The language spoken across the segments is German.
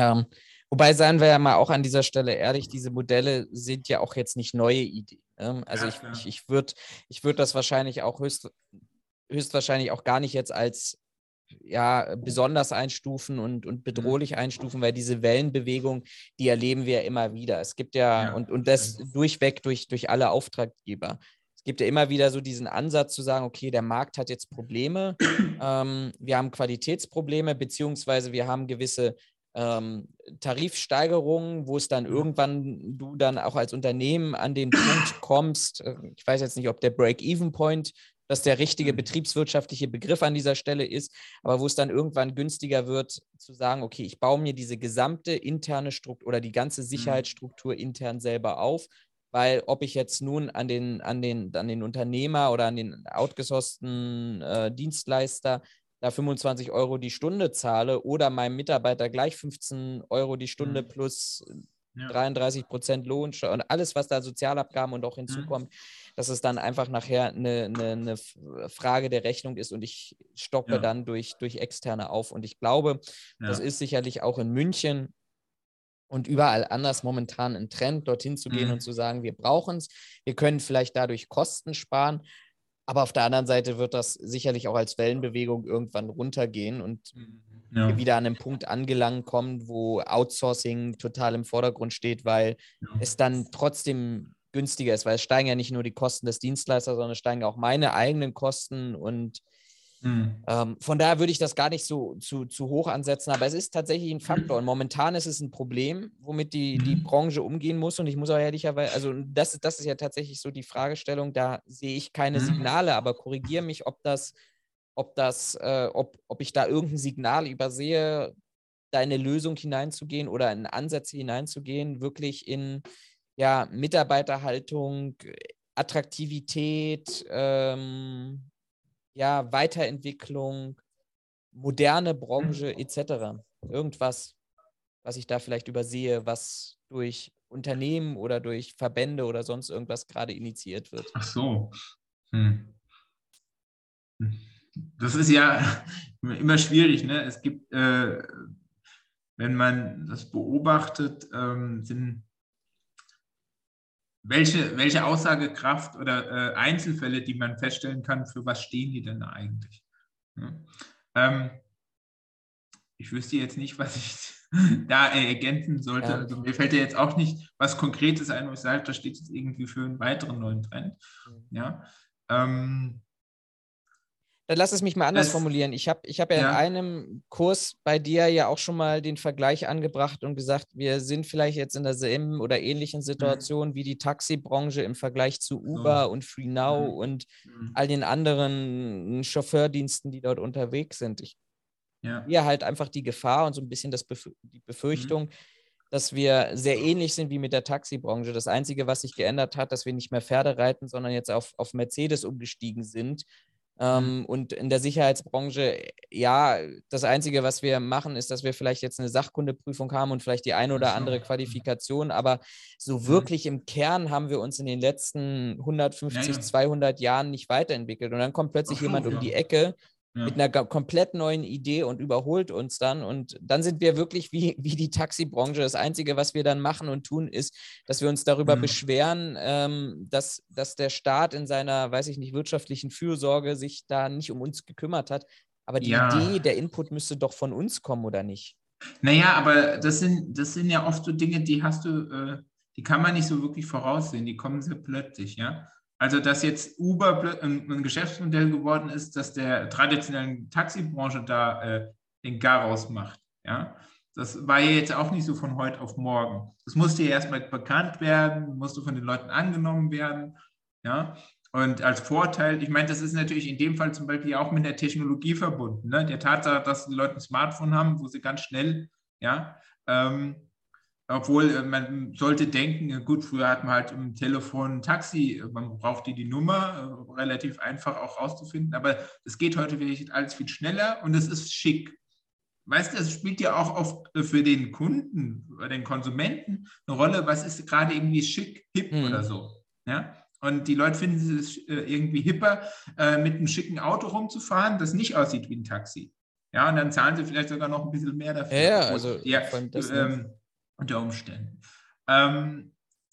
Ähm, wobei, seien wir ja mal auch an dieser Stelle ehrlich, diese Modelle sind ja auch jetzt nicht neue Ideen. Ne? Also ja, ich, ich, ich würde ich würd das wahrscheinlich auch höchst, höchstwahrscheinlich auch gar nicht jetzt als ja, besonders einstufen und, und mhm. bedrohlich einstufen, weil diese Wellenbewegung, die erleben wir ja immer wieder. Es gibt ja, ja und, und das durchweg durch, durch alle Auftraggeber. Es gibt ja immer wieder so diesen Ansatz zu sagen, okay, der Markt hat jetzt Probleme, ähm, wir haben Qualitätsprobleme, beziehungsweise wir haben gewisse ähm, Tarifsteigerungen, wo es dann irgendwann du dann auch als Unternehmen an den Punkt kommst, äh, ich weiß jetzt nicht, ob der Break-Even-Point das der richtige mhm. betriebswirtschaftliche Begriff an dieser Stelle ist, aber wo es dann irgendwann günstiger wird, zu sagen, okay, ich baue mir diese gesamte interne Struktur oder die ganze mhm. Sicherheitsstruktur intern selber auf, weil ob ich jetzt nun an den, an den, an den Unternehmer oder an den outgesourcten äh, Dienstleister da 25 Euro die Stunde zahle oder meinem Mitarbeiter gleich 15 Euro die Stunde mhm. plus ja. 33 Prozent Lohn und alles, was da Sozialabgaben und auch hinzukommt, mhm. dass es dann einfach nachher eine, eine, eine, Frage der Rechnung ist und ich stoppe ja. dann durch, durch externe auf. Und ich glaube, ja. das ist sicherlich auch in München und überall anders momentan ein Trend, dorthin zu gehen mhm. und zu sagen, wir brauchen es, wir können vielleicht dadurch Kosten sparen. Aber auf der anderen Seite wird das sicherlich auch als Wellenbewegung irgendwann runtergehen und ja. wieder an einem Punkt angelangt kommen, wo Outsourcing total im Vordergrund steht, weil ja. es dann trotzdem günstiger ist, weil es steigen ja nicht nur die Kosten des Dienstleisters, sondern es steigen auch meine eigenen Kosten und mhm. ähm, von daher würde ich das gar nicht so zu, zu hoch ansetzen, aber es ist tatsächlich ein Faktor und momentan ist es ein Problem, womit die, die mhm. Branche umgehen muss und ich muss auch ehrlicherweise, also das, das ist ja tatsächlich so die Fragestellung, da sehe ich keine mhm. Signale, aber korrigiere mich, ob das ob das, äh, ob, ob ich da irgendein Signal übersehe, da in eine Lösung hineinzugehen oder in Ansätze hineinzugehen, wirklich in ja, Mitarbeiterhaltung, Attraktivität, ähm, ja, Weiterentwicklung, moderne Branche etc. Irgendwas, was ich da vielleicht übersehe, was durch Unternehmen oder durch Verbände oder sonst irgendwas gerade initiiert wird. Ach so. Hm. Hm das ist ja immer schwierig. Ne? Es gibt, äh, wenn man das beobachtet, ähm, sind welche, welche Aussagekraft oder äh, Einzelfälle, die man feststellen kann, für was stehen die denn eigentlich? Ja. Ähm, ich wüsste jetzt nicht, was ich da ergänzen sollte. Ja. Also mir fällt ja jetzt auch nicht was Konkretes ein, wo ich sage, da steht jetzt irgendwie für einen weiteren neuen Trend. Mhm. Ja. Ähm, dann lass es mich mal anders das, formulieren. Ich habe ich hab ja, ja, in einem Kurs bei dir ja auch schon mal den Vergleich angebracht und gesagt, wir sind vielleicht jetzt in derselben oder ähnlichen mhm. Situation mhm. wie die Taxibranche im Vergleich zu Uber so. und FreeNow mhm. und mhm. all den anderen Chauffeurdiensten, die dort unterwegs sind. Ich ja. sehe halt einfach die Gefahr und so ein bisschen das Bef die mhm. Befürchtung, dass wir sehr ähnlich sind wie mit der Taxibranche. Das Einzige, was sich geändert hat, dass wir nicht mehr Pferde reiten, sondern jetzt auf, auf Mercedes umgestiegen sind Mhm. Ähm, und in der Sicherheitsbranche, ja, das Einzige, was wir machen, ist, dass wir vielleicht jetzt eine Sachkundeprüfung haben und vielleicht die eine oder andere mhm. Qualifikation, aber so mhm. wirklich im Kern haben wir uns in den letzten 150, ja, ja. 200 Jahren nicht weiterentwickelt. Und dann kommt plötzlich so, jemand um ja. die Ecke ja. mit einer komplett neuen Idee und überholt uns dann. Und dann sind wir wirklich wie, wie die Taxibranche. Das Einzige, was wir dann machen und tun, ist, dass wir uns darüber mhm. beschweren, ähm, dass, dass der Staat in seiner, weiß ich nicht, wirtschaftlichen Fürsorge sich da nicht um uns gekümmert hat. Aber die ja. Idee, der Input müsste doch von uns kommen, oder nicht? Naja, aber das sind, das sind ja oft so Dinge, die hast du, äh, die kann man nicht so wirklich voraussehen, die kommen sehr plötzlich, ja. Also, dass jetzt Uber ein Geschäftsmodell geworden ist, dass der traditionellen Taxibranche da äh, den Garaus macht. Ja? Das war ja jetzt auch nicht so von heute auf morgen. Das musste ja erstmal bekannt werden, musste von den Leuten angenommen werden. Ja? Und als Vorteil, ich meine, das ist natürlich in dem Fall zum Beispiel auch mit der Technologie verbunden. Ne? Der Tatsache, dass die Leute ein Smartphone haben, wo sie ganz schnell ja, ähm, obwohl äh, man sollte denken, gut, früher hat man halt im Telefon ein Taxi, man brauchte die Nummer, äh, relativ einfach auch rauszufinden, aber es geht heute wirklich alles viel schneller und es ist schick. Weißt du, es spielt ja auch oft äh, für den Kunden, oder den Konsumenten eine Rolle, was ist gerade irgendwie schick, hip mhm. oder so. Ja? Und die Leute finden es irgendwie hipper, mit einem schicken Auto rumzufahren, das nicht aussieht wie ein Taxi. Ja, und dann zahlen sie vielleicht sogar noch ein bisschen mehr dafür. Ja, also ja, ähm, unter Umständen. Ähm,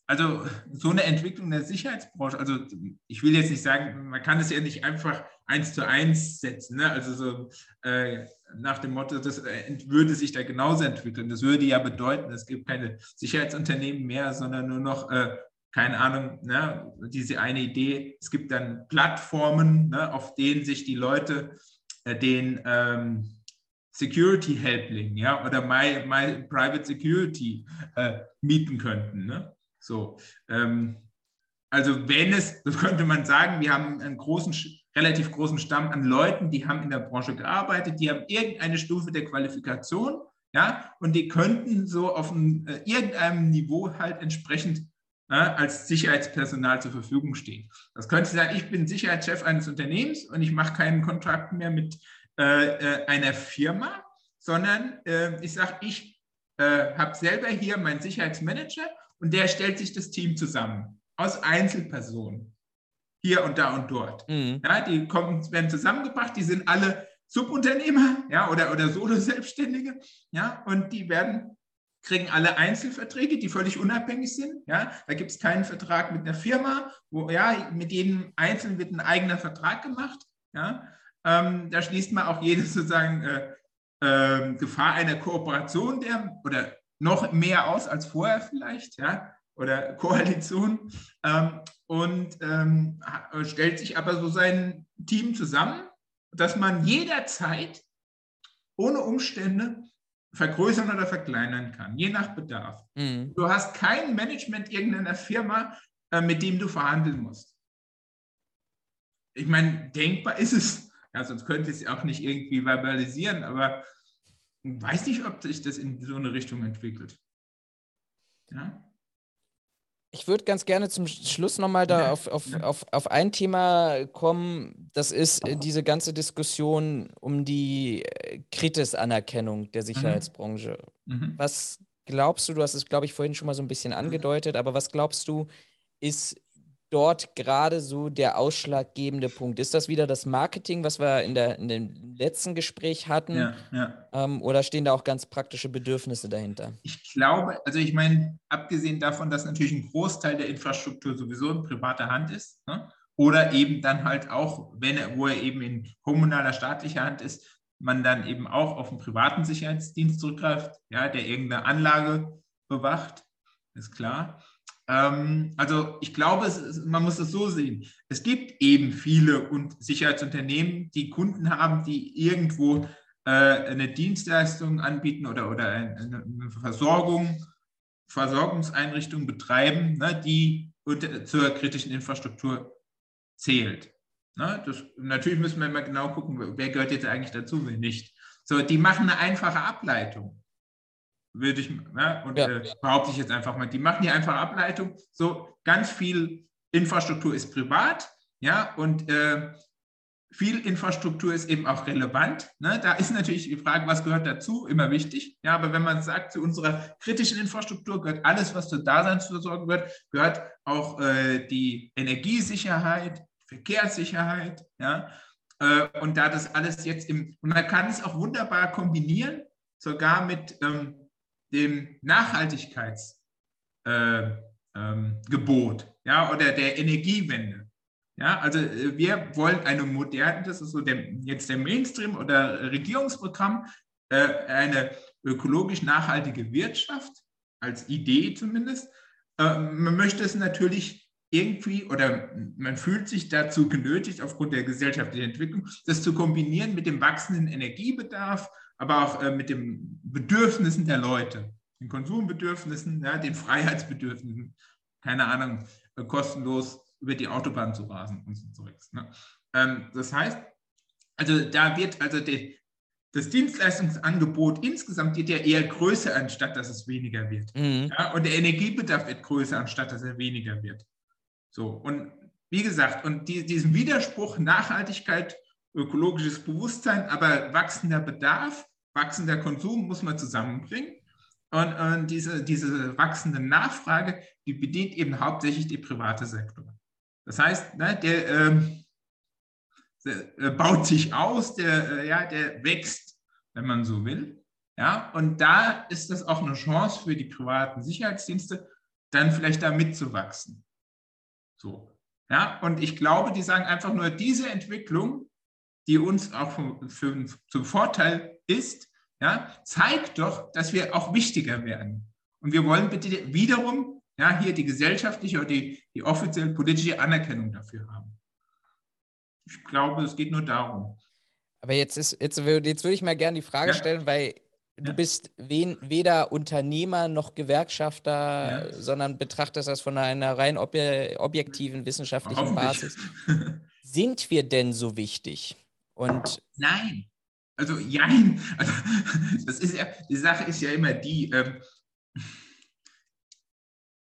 also so eine Entwicklung der Sicherheitsbranche, also ich will jetzt nicht sagen, man kann es ja nicht einfach eins zu eins setzen, ne? also so äh, nach dem Motto, das äh, würde sich da genauso entwickeln. Das würde ja bedeuten, es gibt keine Sicherheitsunternehmen mehr, sondern nur noch, äh, keine Ahnung, ne? diese eine Idee, es gibt dann Plattformen, ne? auf denen sich die Leute äh, den ähm, Security Helpling ja, oder My, My Private Security äh, mieten könnten. Ne? So, ähm, also wenn es, das könnte man sagen, wir haben einen großen, relativ großen Stamm an Leuten, die haben in der Branche gearbeitet, die haben irgendeine Stufe der Qualifikation, ja, und die könnten so auf ein, äh, irgendeinem Niveau halt entsprechend äh, als Sicherheitspersonal zur Verfügung stehen. Das könnte sein, ich bin Sicherheitschef eines Unternehmens und ich mache keinen Kontrakt mehr mit äh, äh einer Firma, sondern äh, ich sage, ich äh, habe selber hier meinen Sicherheitsmanager und der stellt sich das Team zusammen aus Einzelpersonen. Hier und da und dort. Mhm. Ja, die kommen, werden zusammengebracht, die sind alle Subunternehmer ja, oder, oder Solo-Selbstständige. Ja, und die werden, kriegen alle Einzelverträge, die völlig unabhängig sind. Ja, da gibt es keinen Vertrag mit einer Firma, wo ja, mit jedem Einzelnen wird ein eigener Vertrag gemacht. Ja, ähm, da schließt man auch jede sozusagen äh, äh, Gefahr einer Kooperation der oder noch mehr aus als vorher vielleicht, ja, oder Koalition ähm, und ähm, stellt sich aber so sein Team zusammen, dass man jederzeit ohne Umstände vergrößern oder verkleinern kann, je nach Bedarf. Mhm. Du hast kein Management irgendeiner Firma, äh, mit dem du verhandeln musst. Ich meine, denkbar ist es, ja, sonst könnte ich es auch nicht irgendwie verbalisieren, aber weiß nicht, ob sich das in so eine Richtung entwickelt. Ja? Ich würde ganz gerne zum Schluss nochmal da ja. auf, auf, auf, auf ein Thema kommen. Das ist äh, diese ganze Diskussion um die äh, Kritis-Anerkennung der mhm. Sicherheitsbranche. Mhm. Was glaubst du, du hast es, glaube ich, vorhin schon mal so ein bisschen angedeutet, aber was glaubst du, ist dort gerade so der ausschlaggebende Punkt? Ist das wieder das Marketing, was wir in, der, in dem letzten Gespräch hatten? Ja, ja. Ähm, oder stehen da auch ganz praktische Bedürfnisse dahinter? Ich glaube, also ich meine, abgesehen davon, dass natürlich ein Großteil der Infrastruktur sowieso in privater Hand ist, ne? oder eben dann halt auch, wenn er, wo er eben in kommunaler, staatlicher Hand ist, man dann eben auch auf einen privaten Sicherheitsdienst zurückgreift, ja, der irgendeine Anlage bewacht, ist klar. Ähm, also ich glaube, es, man muss es so sehen. Es gibt eben viele und Sicherheitsunternehmen, die Kunden haben, die irgendwo äh, eine Dienstleistung anbieten oder, oder eine, Versorgung, Versorgungseinrichtung betreiben, ne, die unter, zur kritischen Infrastruktur zählt. Ne, das, natürlich müssen wir immer genau gucken, wer gehört jetzt eigentlich dazu, wer nicht. So, die machen eine einfache Ableitung würde ich, ja, und ja. Äh, behaupte ich jetzt einfach mal, die machen hier einfach Ableitung. So, ganz viel Infrastruktur ist privat, ja, und äh, viel Infrastruktur ist eben auch relevant. Ne? Da ist natürlich die Frage, was gehört dazu, immer wichtig. Ja, aber wenn man sagt, zu unserer kritischen Infrastruktur gehört alles, was zur Daseinsvorsorge gehört, gehört auch äh, die Energiesicherheit, Verkehrssicherheit, ja. Äh, und da das alles jetzt im, und man kann es auch wunderbar kombinieren, sogar mit ähm, dem Nachhaltigkeitsgebot äh, ähm, ja, oder der Energiewende. Ja, also äh, wir wollen eine moderne, das ist so der, jetzt der Mainstream oder Regierungsprogramm, äh, eine ökologisch nachhaltige Wirtschaft, als Idee zumindest. Äh, man möchte es natürlich irgendwie oder man fühlt sich dazu genötigt, aufgrund der gesellschaftlichen Entwicklung, das zu kombinieren mit dem wachsenden Energiebedarf aber auch äh, mit den Bedürfnissen der Leute, den Konsumbedürfnissen, ja, den Freiheitsbedürfnissen, keine Ahnung, äh, kostenlos über die Autobahn zu rasen und so zurück. Ne? Ähm, das heißt, also da wird also die, das Dienstleistungsangebot insgesamt wird ja eher größer, anstatt dass es weniger wird. Mhm. Ja, und der Energiebedarf wird größer, anstatt dass er weniger wird. So, und wie gesagt, und die, diesen Widerspruch Nachhaltigkeit ökologisches Bewusstsein, aber wachsender Bedarf, wachsender Konsum muss man zusammenbringen. Und, und diese, diese wachsende Nachfrage, die bedient eben hauptsächlich die private Sektor. Das heißt, ne, der, ähm, der, baut sich aus, der, äh, ja, der wächst wenn man so will. Ja, und da ist das auch eine Chance für die privaten Sicherheitsdienste, dann vielleicht da mitzuwachsen. So. Ja, und ich glaube, die sagen einfach nur, diese Entwicklung, die uns auch für, für, zum Vorteil ist, ja, zeigt doch, dass wir auch wichtiger werden. Und wir wollen bitte wiederum ja, hier die gesellschaftliche oder die, die offiziell politische Anerkennung dafür haben. Ich glaube, es geht nur darum. Aber jetzt ist, jetzt, jetzt würde ich mal gerne die Frage ja. stellen, weil du ja. bist wen, weder Unternehmer noch Gewerkschafter, ja. sondern betrachtest das von einer rein ob, objektiven wissenschaftlichen Basis. Sind wir denn so wichtig? Und Nein. Also, nein. Also, das ist ja, die Sache ist ja immer die, ähm,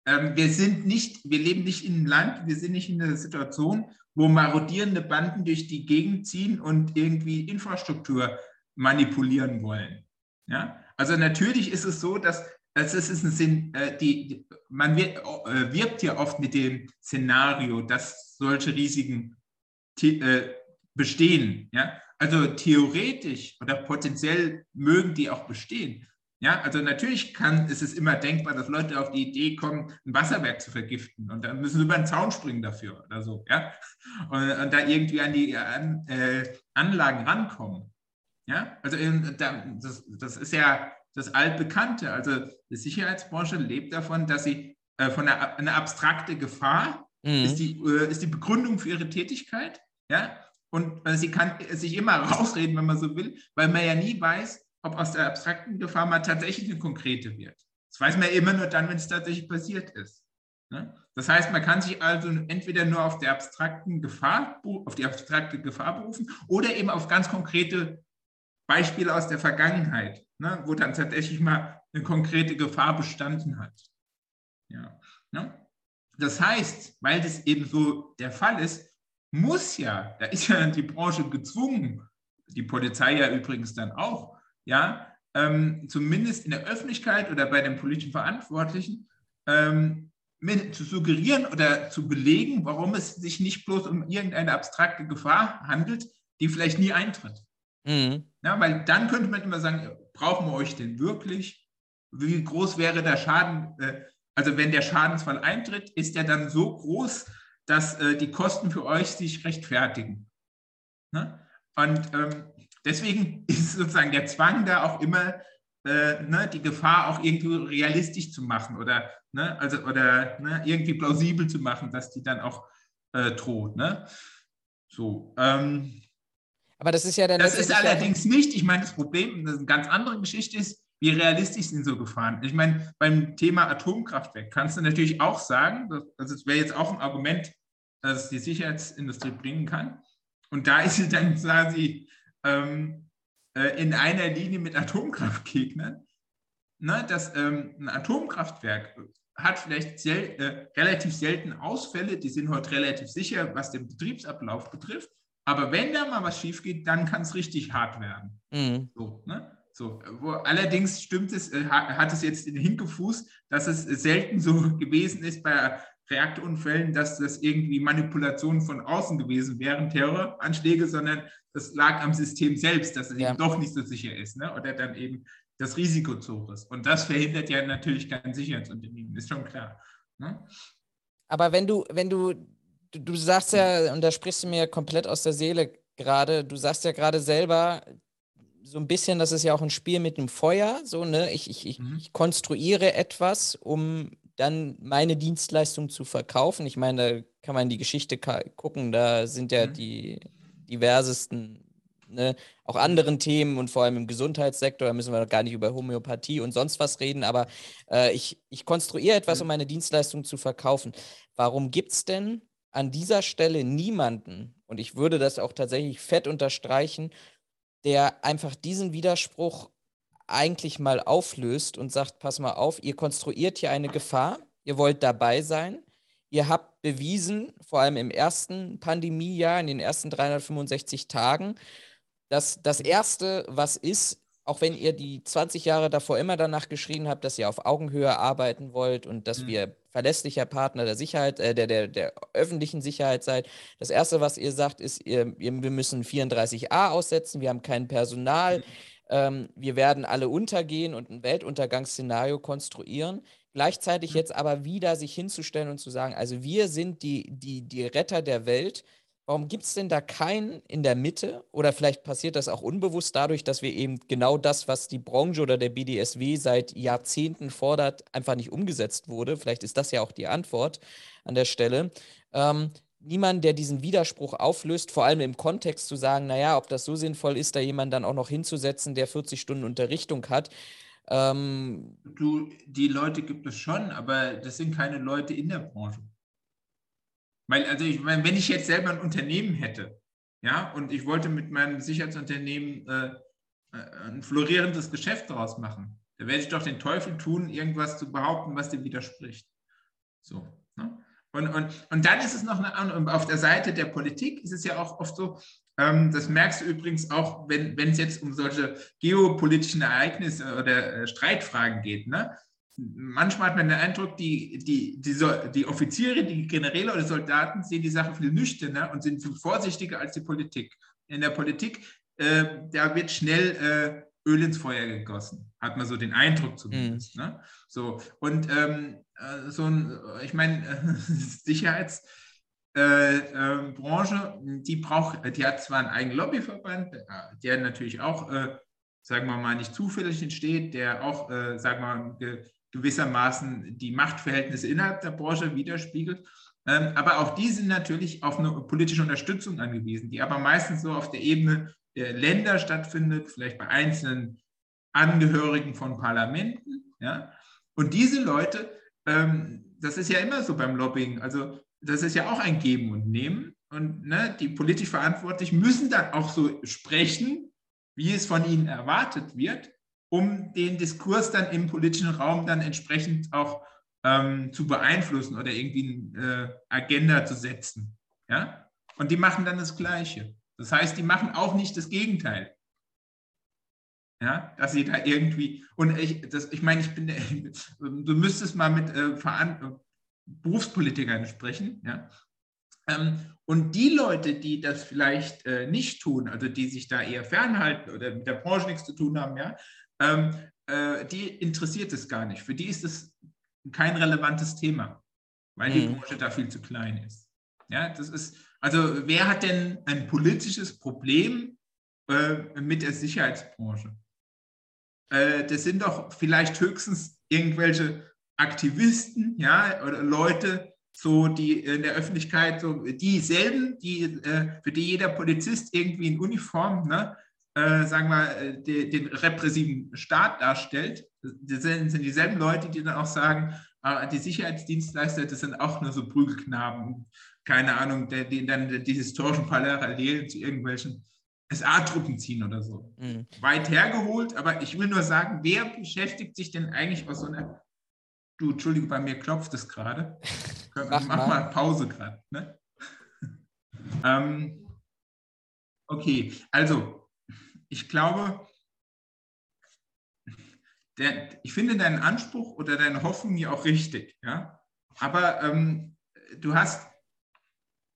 ähm, wir sind nicht, wir leben nicht in einem Land, wir sind nicht in einer Situation, wo marodierende Banden durch die Gegend ziehen und irgendwie Infrastruktur manipulieren wollen. Ja? Also natürlich ist es so, dass also ist ein Sinn, äh, die, man wird, äh, wirbt ja oft mit dem Szenario, dass solche Risiken äh, bestehen. Ja? Also theoretisch oder potenziell mögen die auch bestehen. Ja, also natürlich kann, ist es immer denkbar, dass Leute auf die Idee kommen, ein Wasserwerk zu vergiften und dann müssen sie über den Zaun springen dafür oder so, ja, und, und da irgendwie an die an, äh, Anlagen rankommen. Ja, also in, das, das ist ja das altbekannte. Also die Sicherheitsbranche lebt davon, dass sie äh, von einer, einer abstrakte Gefahr mhm. ist, die, äh, ist die Begründung für ihre Tätigkeit, ja, und äh, sie kann sich immer rausreden, wenn man so will, weil man ja nie weiß, ob aus der abstrakten Gefahr mal tatsächlich eine konkrete wird. Das weiß man immer nur dann, wenn es tatsächlich passiert ist. Ne? Das heißt, man kann sich also entweder nur auf, der abstrakten Gefahr, auf die abstrakte Gefahr berufen oder eben auf ganz konkrete Beispiele aus der Vergangenheit, ne? wo dann tatsächlich mal eine konkrete Gefahr bestanden hat. Ja, ne? Das heißt, weil das eben so der Fall ist, muss ja, da ist ja die Branche gezwungen, die Polizei ja übrigens dann auch, ja, ähm, zumindest in der Öffentlichkeit oder bei den politischen Verantwortlichen ähm, zu suggerieren oder zu belegen, warum es sich nicht bloß um irgendeine abstrakte Gefahr handelt, die vielleicht nie eintritt. Mhm. Ja, weil dann könnte man immer sagen, brauchen wir euch denn wirklich? Wie groß wäre der Schaden? Äh, also wenn der Schadensfall eintritt, ist der dann so groß, dass äh, die Kosten für euch sich rechtfertigen? Ne? Und ähm, deswegen ist sozusagen der Zwang da auch immer, äh, ne, die Gefahr auch irgendwie realistisch zu machen oder, ne, also, oder ne, irgendwie plausibel zu machen, dass die dann auch äh, droht. Ne? So. Ähm, aber das ist ja dann. Das ist allerdings nicht, ich meine, das Problem, das ist eine ganz andere Geschichte ist, wie realistisch sind so Gefahren? Ich meine, beim Thema Atomkraftwerk kannst du natürlich auch sagen, also das wäre jetzt auch ein Argument, das die Sicherheitsindustrie bringen kann. Und da ist sie dann quasi ähm, äh, in einer Linie mit Atomkraftgegnern, ne, dass ähm, ein Atomkraftwerk hat vielleicht sel äh, relativ selten Ausfälle, die sind heute relativ sicher, was den Betriebsablauf betrifft. Aber wenn da mal was schief geht, dann kann es richtig hart werden. Mhm. So, ne? so, wo, allerdings stimmt es, äh, hat es jetzt den Hinkefuß, dass es selten so gewesen ist bei Reaktorunfällen, dass das irgendwie Manipulationen von außen gewesen wären, Terroranschläge, sondern das lag am System selbst, dass es ja. eben doch nicht so sicher ist ne? oder dann eben das Risiko zu hoch ist. Und das verhindert ja natürlich kein Sicherheitsunternehmen, ist schon klar. Ne? Aber wenn du, wenn du, du, du sagst ja, und da sprichst du mir komplett aus der Seele gerade, du sagst ja gerade selber, so ein bisschen, das ist ja auch ein Spiel mit dem Feuer, so, ne? Ich, ich, ich, mhm. ich konstruiere etwas, um dann meine Dienstleistung zu verkaufen. Ich meine, da kann man in die Geschichte gucken, da sind ja mhm. die diversesten, ne, auch anderen Themen und vor allem im Gesundheitssektor, da müssen wir gar nicht über Homöopathie und sonst was reden, aber äh, ich, ich konstruiere etwas, mhm. um meine Dienstleistung zu verkaufen. Warum gibt es denn an dieser Stelle niemanden, und ich würde das auch tatsächlich fett unterstreichen, der einfach diesen Widerspruch eigentlich mal auflöst und sagt, pass mal auf, ihr konstruiert hier eine Gefahr, ihr wollt dabei sein, ihr habt bewiesen, vor allem im ersten Pandemiejahr, in den ersten 365 Tagen, dass das Erste, was ist, auch wenn ihr die 20 Jahre davor immer danach geschrien habt, dass ihr auf Augenhöhe arbeiten wollt und dass mhm. wir verlässlicher Partner der Sicherheit, äh, der, der, der öffentlichen Sicherheit seid. Das Erste, was ihr sagt, ist, ihr, wir müssen 34a aussetzen, wir haben kein Personal. Ähm, wir werden alle untergehen und ein Weltuntergangsszenario konstruieren. Gleichzeitig mhm. jetzt aber wieder sich hinzustellen und zu sagen, also wir sind die, die, die Retter der Welt. Warum gibt es denn da keinen in der Mitte? Oder vielleicht passiert das auch unbewusst dadurch, dass wir eben genau das, was die Branche oder der BDSW seit Jahrzehnten fordert, einfach nicht umgesetzt wurde. Vielleicht ist das ja auch die Antwort an der Stelle. Ähm, niemand, der diesen Widerspruch auflöst, vor allem im Kontext zu sagen, naja, ob das so sinnvoll ist, da jemanden dann auch noch hinzusetzen, der 40 Stunden Unterrichtung hat. Ähm, du, die Leute gibt es schon, aber das sind keine Leute in der Branche. Weil, also ich meine, wenn ich jetzt selber ein Unternehmen hätte, ja, und ich wollte mit meinem Sicherheitsunternehmen äh, äh ein florierendes Geschäft daraus machen, da werde ich doch den Teufel tun, irgendwas zu behaupten, was dem widerspricht. So. Und, und, und dann ist es noch eine, auf der Seite der Politik ist es ja auch oft so, ähm, das merkst du übrigens auch, wenn, wenn es jetzt um solche geopolitischen Ereignisse oder äh, Streitfragen geht. Ne? Manchmal hat man den Eindruck, die, die, die, die Offiziere, die Generäle oder Soldaten sehen die Sache viel nüchterner und sind viel vorsichtiger als die Politik. In der Politik, äh, da wird schnell äh, Öl ins Feuer gegossen, hat man so den Eindruck zumindest. Mhm. Ne? So, und ähm, äh, so ein, ich meine, äh, Sicherheitsbranche, äh, die braucht, die hat zwar einen eigenen Lobbyverband, der natürlich auch, sagen wir mal, nicht zufällig entsteht, der auch, sagen wir mal, gewissermaßen die Machtverhältnisse innerhalb der Branche widerspiegelt. Ähm, aber auch die sind natürlich auf eine politische Unterstützung angewiesen, die aber meistens so auf der Ebene der Länder stattfindet, vielleicht bei einzelnen Angehörigen von Parlamenten. Ja? Und diese Leute, ähm, das ist ja immer so beim Lobbying, also das ist ja auch ein Geben und Nehmen. Und ne, die politisch Verantwortlichen müssen dann auch so sprechen, wie es von ihnen erwartet wird, um den Diskurs dann im politischen Raum dann entsprechend auch ähm, zu beeinflussen oder irgendwie eine äh, Agenda zu setzen. Ja? Und die machen dann das Gleiche. Das heißt, die machen auch nicht das Gegenteil. Ja, dass sie da irgendwie, und ich, das, ich meine, ich bin, du müsstest mal mit äh, Berufspolitikern sprechen, ja. Ähm, und die Leute, die das vielleicht äh, nicht tun, also die sich da eher fernhalten oder mit der Branche nichts zu tun haben, ja, ähm, äh, die interessiert es gar nicht. Für die ist es kein relevantes Thema, weil die mhm. Branche da viel zu klein ist. Ja, das ist, also wer hat denn ein politisches Problem äh, mit der Sicherheitsbranche? Äh, das sind doch vielleicht höchstens irgendwelche Aktivisten, ja, oder Leute, so die in der Öffentlichkeit, so dieselben, die, äh, für die jeder Polizist irgendwie in Uniform, ne, äh, sagen wir, äh, die, den repressiven Staat darstellt. Das sind, sind dieselben Leute, die dann auch sagen, äh, die Sicherheitsdienstleister, das sind auch nur so Prügelknaben, keine Ahnung, die dann die historischen Parallelen zu irgendwelchen SA-Truppen ziehen oder so. Mhm. Weit hergeholt, aber ich will nur sagen, wer beschäftigt sich denn eigentlich aus so einer. Du, Entschuldige, bei mir klopft es gerade. mach, mach mal. Pause gerade. Ne? ähm, okay, also ich glaube, der, ich finde deinen Anspruch oder deine Hoffnung ja auch richtig, ja. Aber ähm, du hast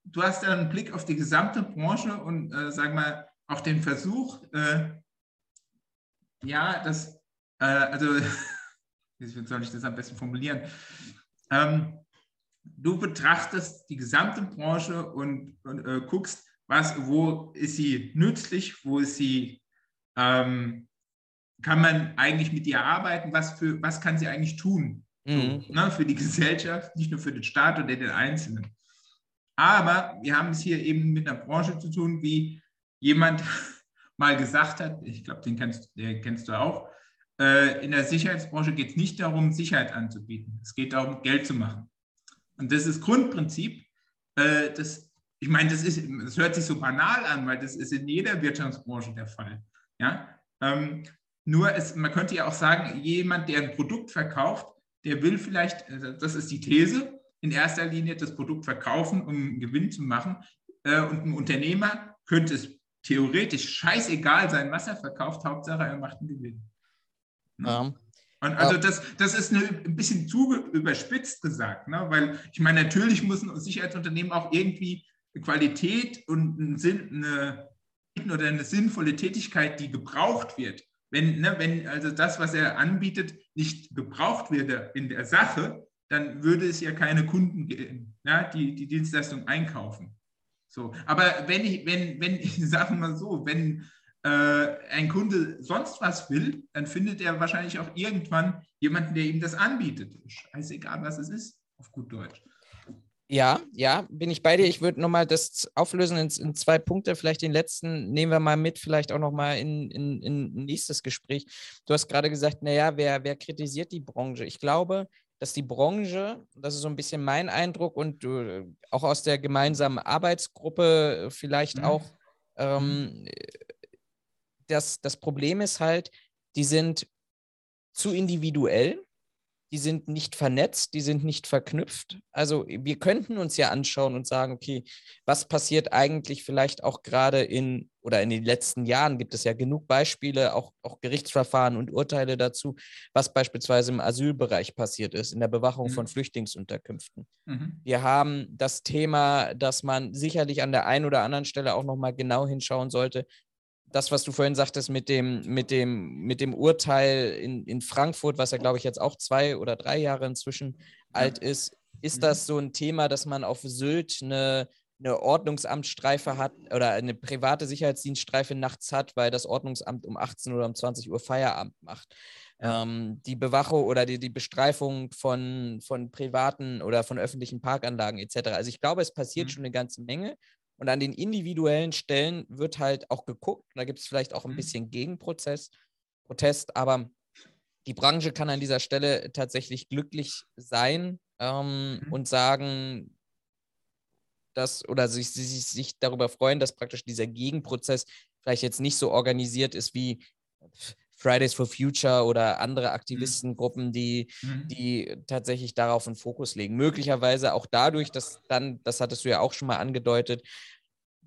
du hast einen Blick auf die gesamte Branche und äh, sag mal auch den Versuch, äh, ja, das, äh, also, wie soll ich das am besten formulieren? Ähm, du betrachtest die gesamte Branche und, und äh, guckst, was, wo ist sie nützlich, wo ist sie, ähm, kann man eigentlich mit ihr arbeiten, was, für, was kann sie eigentlich tun mhm. so, ne, für die Gesellschaft, nicht nur für den Staat oder den Einzelnen. Aber wir haben es hier eben mit einer Branche zu tun, wie jemand mal gesagt hat, ich glaube, den kennst, den kennst du auch, äh, in der Sicherheitsbranche geht es nicht darum, Sicherheit anzubieten. Es geht darum, Geld zu machen. Und das ist Grundprinzip. Äh, das, ich meine, das, das hört sich so banal an, weil das ist in jeder Wirtschaftsbranche der Fall. Ja? Ähm, nur, es, man könnte ja auch sagen, jemand, der ein Produkt verkauft, der will vielleicht, äh, das ist die These, in erster Linie das Produkt verkaufen, um Gewinn zu machen. Äh, und ein Unternehmer könnte es theoretisch scheißegal sein, was er verkauft, Hauptsache er macht einen Gewinn. Ne? Ja. Und also das, das ist eine, ein bisschen zu überspitzt gesagt, ne? weil ich meine, natürlich muss ein Sicherheitsunternehmen auch irgendwie Qualität und einen Sinn, eine, oder eine sinnvolle Tätigkeit, die gebraucht wird, wenn, ne, wenn also das, was er anbietet, nicht gebraucht wird in der Sache, dann würde es ja keine Kunden geben, ja, die die Dienstleistung einkaufen. So, aber wenn ich, wenn, wenn, ich sage mal so, wenn äh, ein Kunde sonst was will, dann findet er wahrscheinlich auch irgendwann jemanden, der ihm das anbietet. Scheißegal, was es ist, auf gut Deutsch. Ja, ja, bin ich bei dir. Ich würde nochmal das auflösen in, in, zwei Punkte. Vielleicht den letzten nehmen wir mal mit, vielleicht auch nochmal in, in, in ein nächstes Gespräch. Du hast gerade gesagt, naja, wer, wer kritisiert die Branche? Ich glaube, dass die Branche, das ist so ein bisschen mein Eindruck und äh, auch aus der gemeinsamen Arbeitsgruppe vielleicht mhm. auch, ähm, mhm. das, das Problem ist halt, die sind zu individuell die sind nicht vernetzt, die sind nicht verknüpft. Also wir könnten uns ja anschauen und sagen, okay, was passiert eigentlich vielleicht auch gerade in oder in den letzten Jahren gibt es ja genug Beispiele, auch, auch Gerichtsverfahren und Urteile dazu, was beispielsweise im Asylbereich passiert ist, in der Bewachung mhm. von Flüchtlingsunterkünften. Mhm. Wir haben das Thema, dass man sicherlich an der einen oder anderen Stelle auch nochmal genau hinschauen sollte, das, was du vorhin sagtest mit dem, mit dem, mit dem Urteil in, in Frankfurt, was ja, glaube ich, jetzt auch zwei oder drei Jahre inzwischen alt ist, ist mhm. das so ein Thema, dass man auf Sylt eine, eine Ordnungsamtsstreife hat oder eine private Sicherheitsdienststreife nachts hat, weil das Ordnungsamt um 18 oder um 20 Uhr Feierabend macht. Ähm, die Bewachung oder die, die Bestreifung von, von privaten oder von öffentlichen Parkanlagen etc. Also ich glaube, es passiert mhm. schon eine ganze Menge und an den individuellen Stellen wird halt auch geguckt. Da gibt es vielleicht auch ein mhm. bisschen Gegenprozess, Protest, aber die Branche kann an dieser Stelle tatsächlich glücklich sein ähm, mhm. und sagen, dass oder sich, sich, sich darüber freuen, dass praktisch dieser Gegenprozess vielleicht jetzt nicht so organisiert ist wie Fridays for Future oder andere mhm. Aktivistengruppen, die, mhm. die tatsächlich darauf einen Fokus legen. Möglicherweise auch dadurch, dass dann, das hattest du ja auch schon mal angedeutet,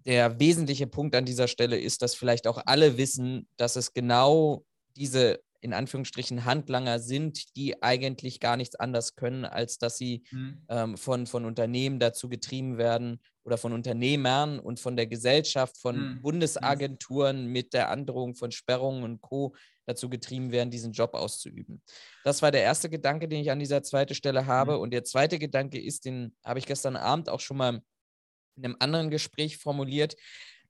der wesentliche Punkt an dieser Stelle ist, dass vielleicht auch alle wissen, dass es genau diese in Anführungsstrichen Handlanger sind, die eigentlich gar nichts anders können, als dass sie mhm. ähm, von, von Unternehmen dazu getrieben werden oder von Unternehmern und von der Gesellschaft, von mhm. Bundesagenturen mit der Androhung von Sperrungen und Co dazu getrieben werden, diesen Job auszuüben. Das war der erste Gedanke, den ich an dieser zweiten Stelle habe. Mhm. Und der zweite Gedanke ist, den habe ich gestern Abend auch schon mal in einem anderen Gespräch formuliert.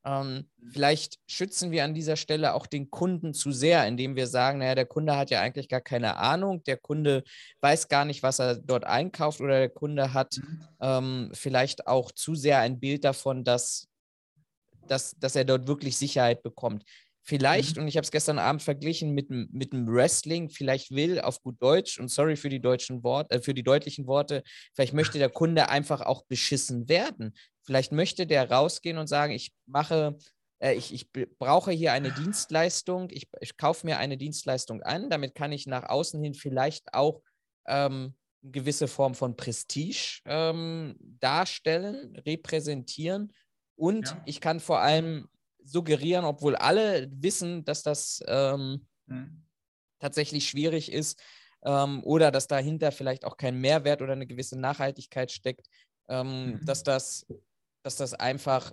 Ähm, vielleicht schützen wir an dieser Stelle auch den Kunden zu sehr, indem wir sagen, naja, der Kunde hat ja eigentlich gar keine Ahnung, der Kunde weiß gar nicht, was er dort einkauft oder der Kunde hat mhm. ähm, vielleicht auch zu sehr ein Bild davon, dass, dass, dass er dort wirklich Sicherheit bekommt. Vielleicht, mhm. und ich habe es gestern Abend verglichen mit, mit dem Wrestling, vielleicht will auf gut Deutsch, und sorry für die deutschen Worte, äh, für die deutlichen Worte, vielleicht möchte der Kunde einfach auch beschissen werden. Vielleicht möchte der rausgehen und sagen, ich mache, äh, ich, ich brauche hier eine Dienstleistung, ich, ich kaufe mir eine Dienstleistung an, damit kann ich nach außen hin vielleicht auch ähm, eine gewisse Form von Prestige ähm, darstellen, repräsentieren. Und ja. ich kann vor allem suggerieren, obwohl alle wissen, dass das ähm, mhm. tatsächlich schwierig ist ähm, oder dass dahinter vielleicht auch kein Mehrwert oder eine gewisse Nachhaltigkeit steckt, mhm. dass, das, dass das einfach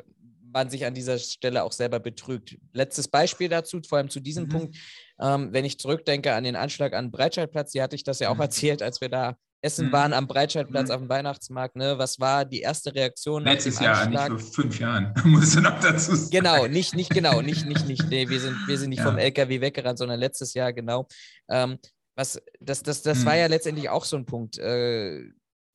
man sich an dieser Stelle auch selber betrügt. Letztes Beispiel dazu, vor allem zu diesem mhm. Punkt, ähm, wenn ich zurückdenke an den Anschlag an Breitscheidplatz, hier hatte ich das ja auch mhm. erzählt, als wir da Essen mhm. waren am Breitscheidplatz mhm. auf dem Weihnachtsmarkt. Ne? Was war die erste Reaktion? Letztes Jahr, nicht vor fünf Jahren, musst du noch dazu sagen. Genau, nicht, nicht genau, nicht, nicht, nicht. Nee, wir sind, wir sind nicht ja. vom LKW weggerannt, sondern letztes Jahr, genau. Ähm, was, das das, das mhm. war ja letztendlich auch so ein Punkt. Äh,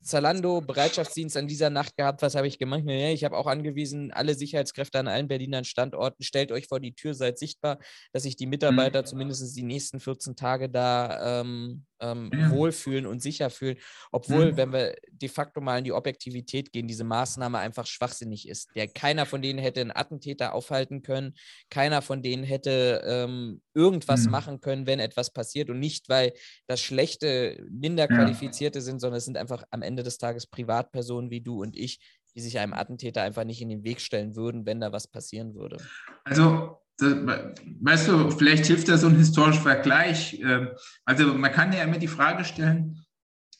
Zalando Bereitschaftsdienst an dieser Nacht gehabt. Was habe ich gemacht? Ja, ich habe auch angewiesen, alle Sicherheitskräfte an allen Berlinern Standorten, stellt euch vor die Tür, seid sichtbar, dass sich die Mitarbeiter mhm. zumindest die nächsten 14 Tage da ähm, ähm, ja. wohlfühlen und sicher fühlen. Obwohl, mhm. wenn wir de facto mal in die Objektivität gehen, diese Maßnahme einfach schwachsinnig ist. Der, keiner von denen hätte einen Attentäter aufhalten können, keiner von denen hätte ähm, irgendwas mhm. machen können, wenn etwas passiert und nicht, weil das Schlechte minder qualifizierte ja. sind, sondern es sind einfach am Ende des Tages Privatpersonen wie du und ich, die sich einem Attentäter einfach nicht in den Weg stellen würden, wenn da was passieren würde. Also weißt du, vielleicht hilft da so ein historischer Vergleich. Ähm, also man kann ja immer die Frage stellen,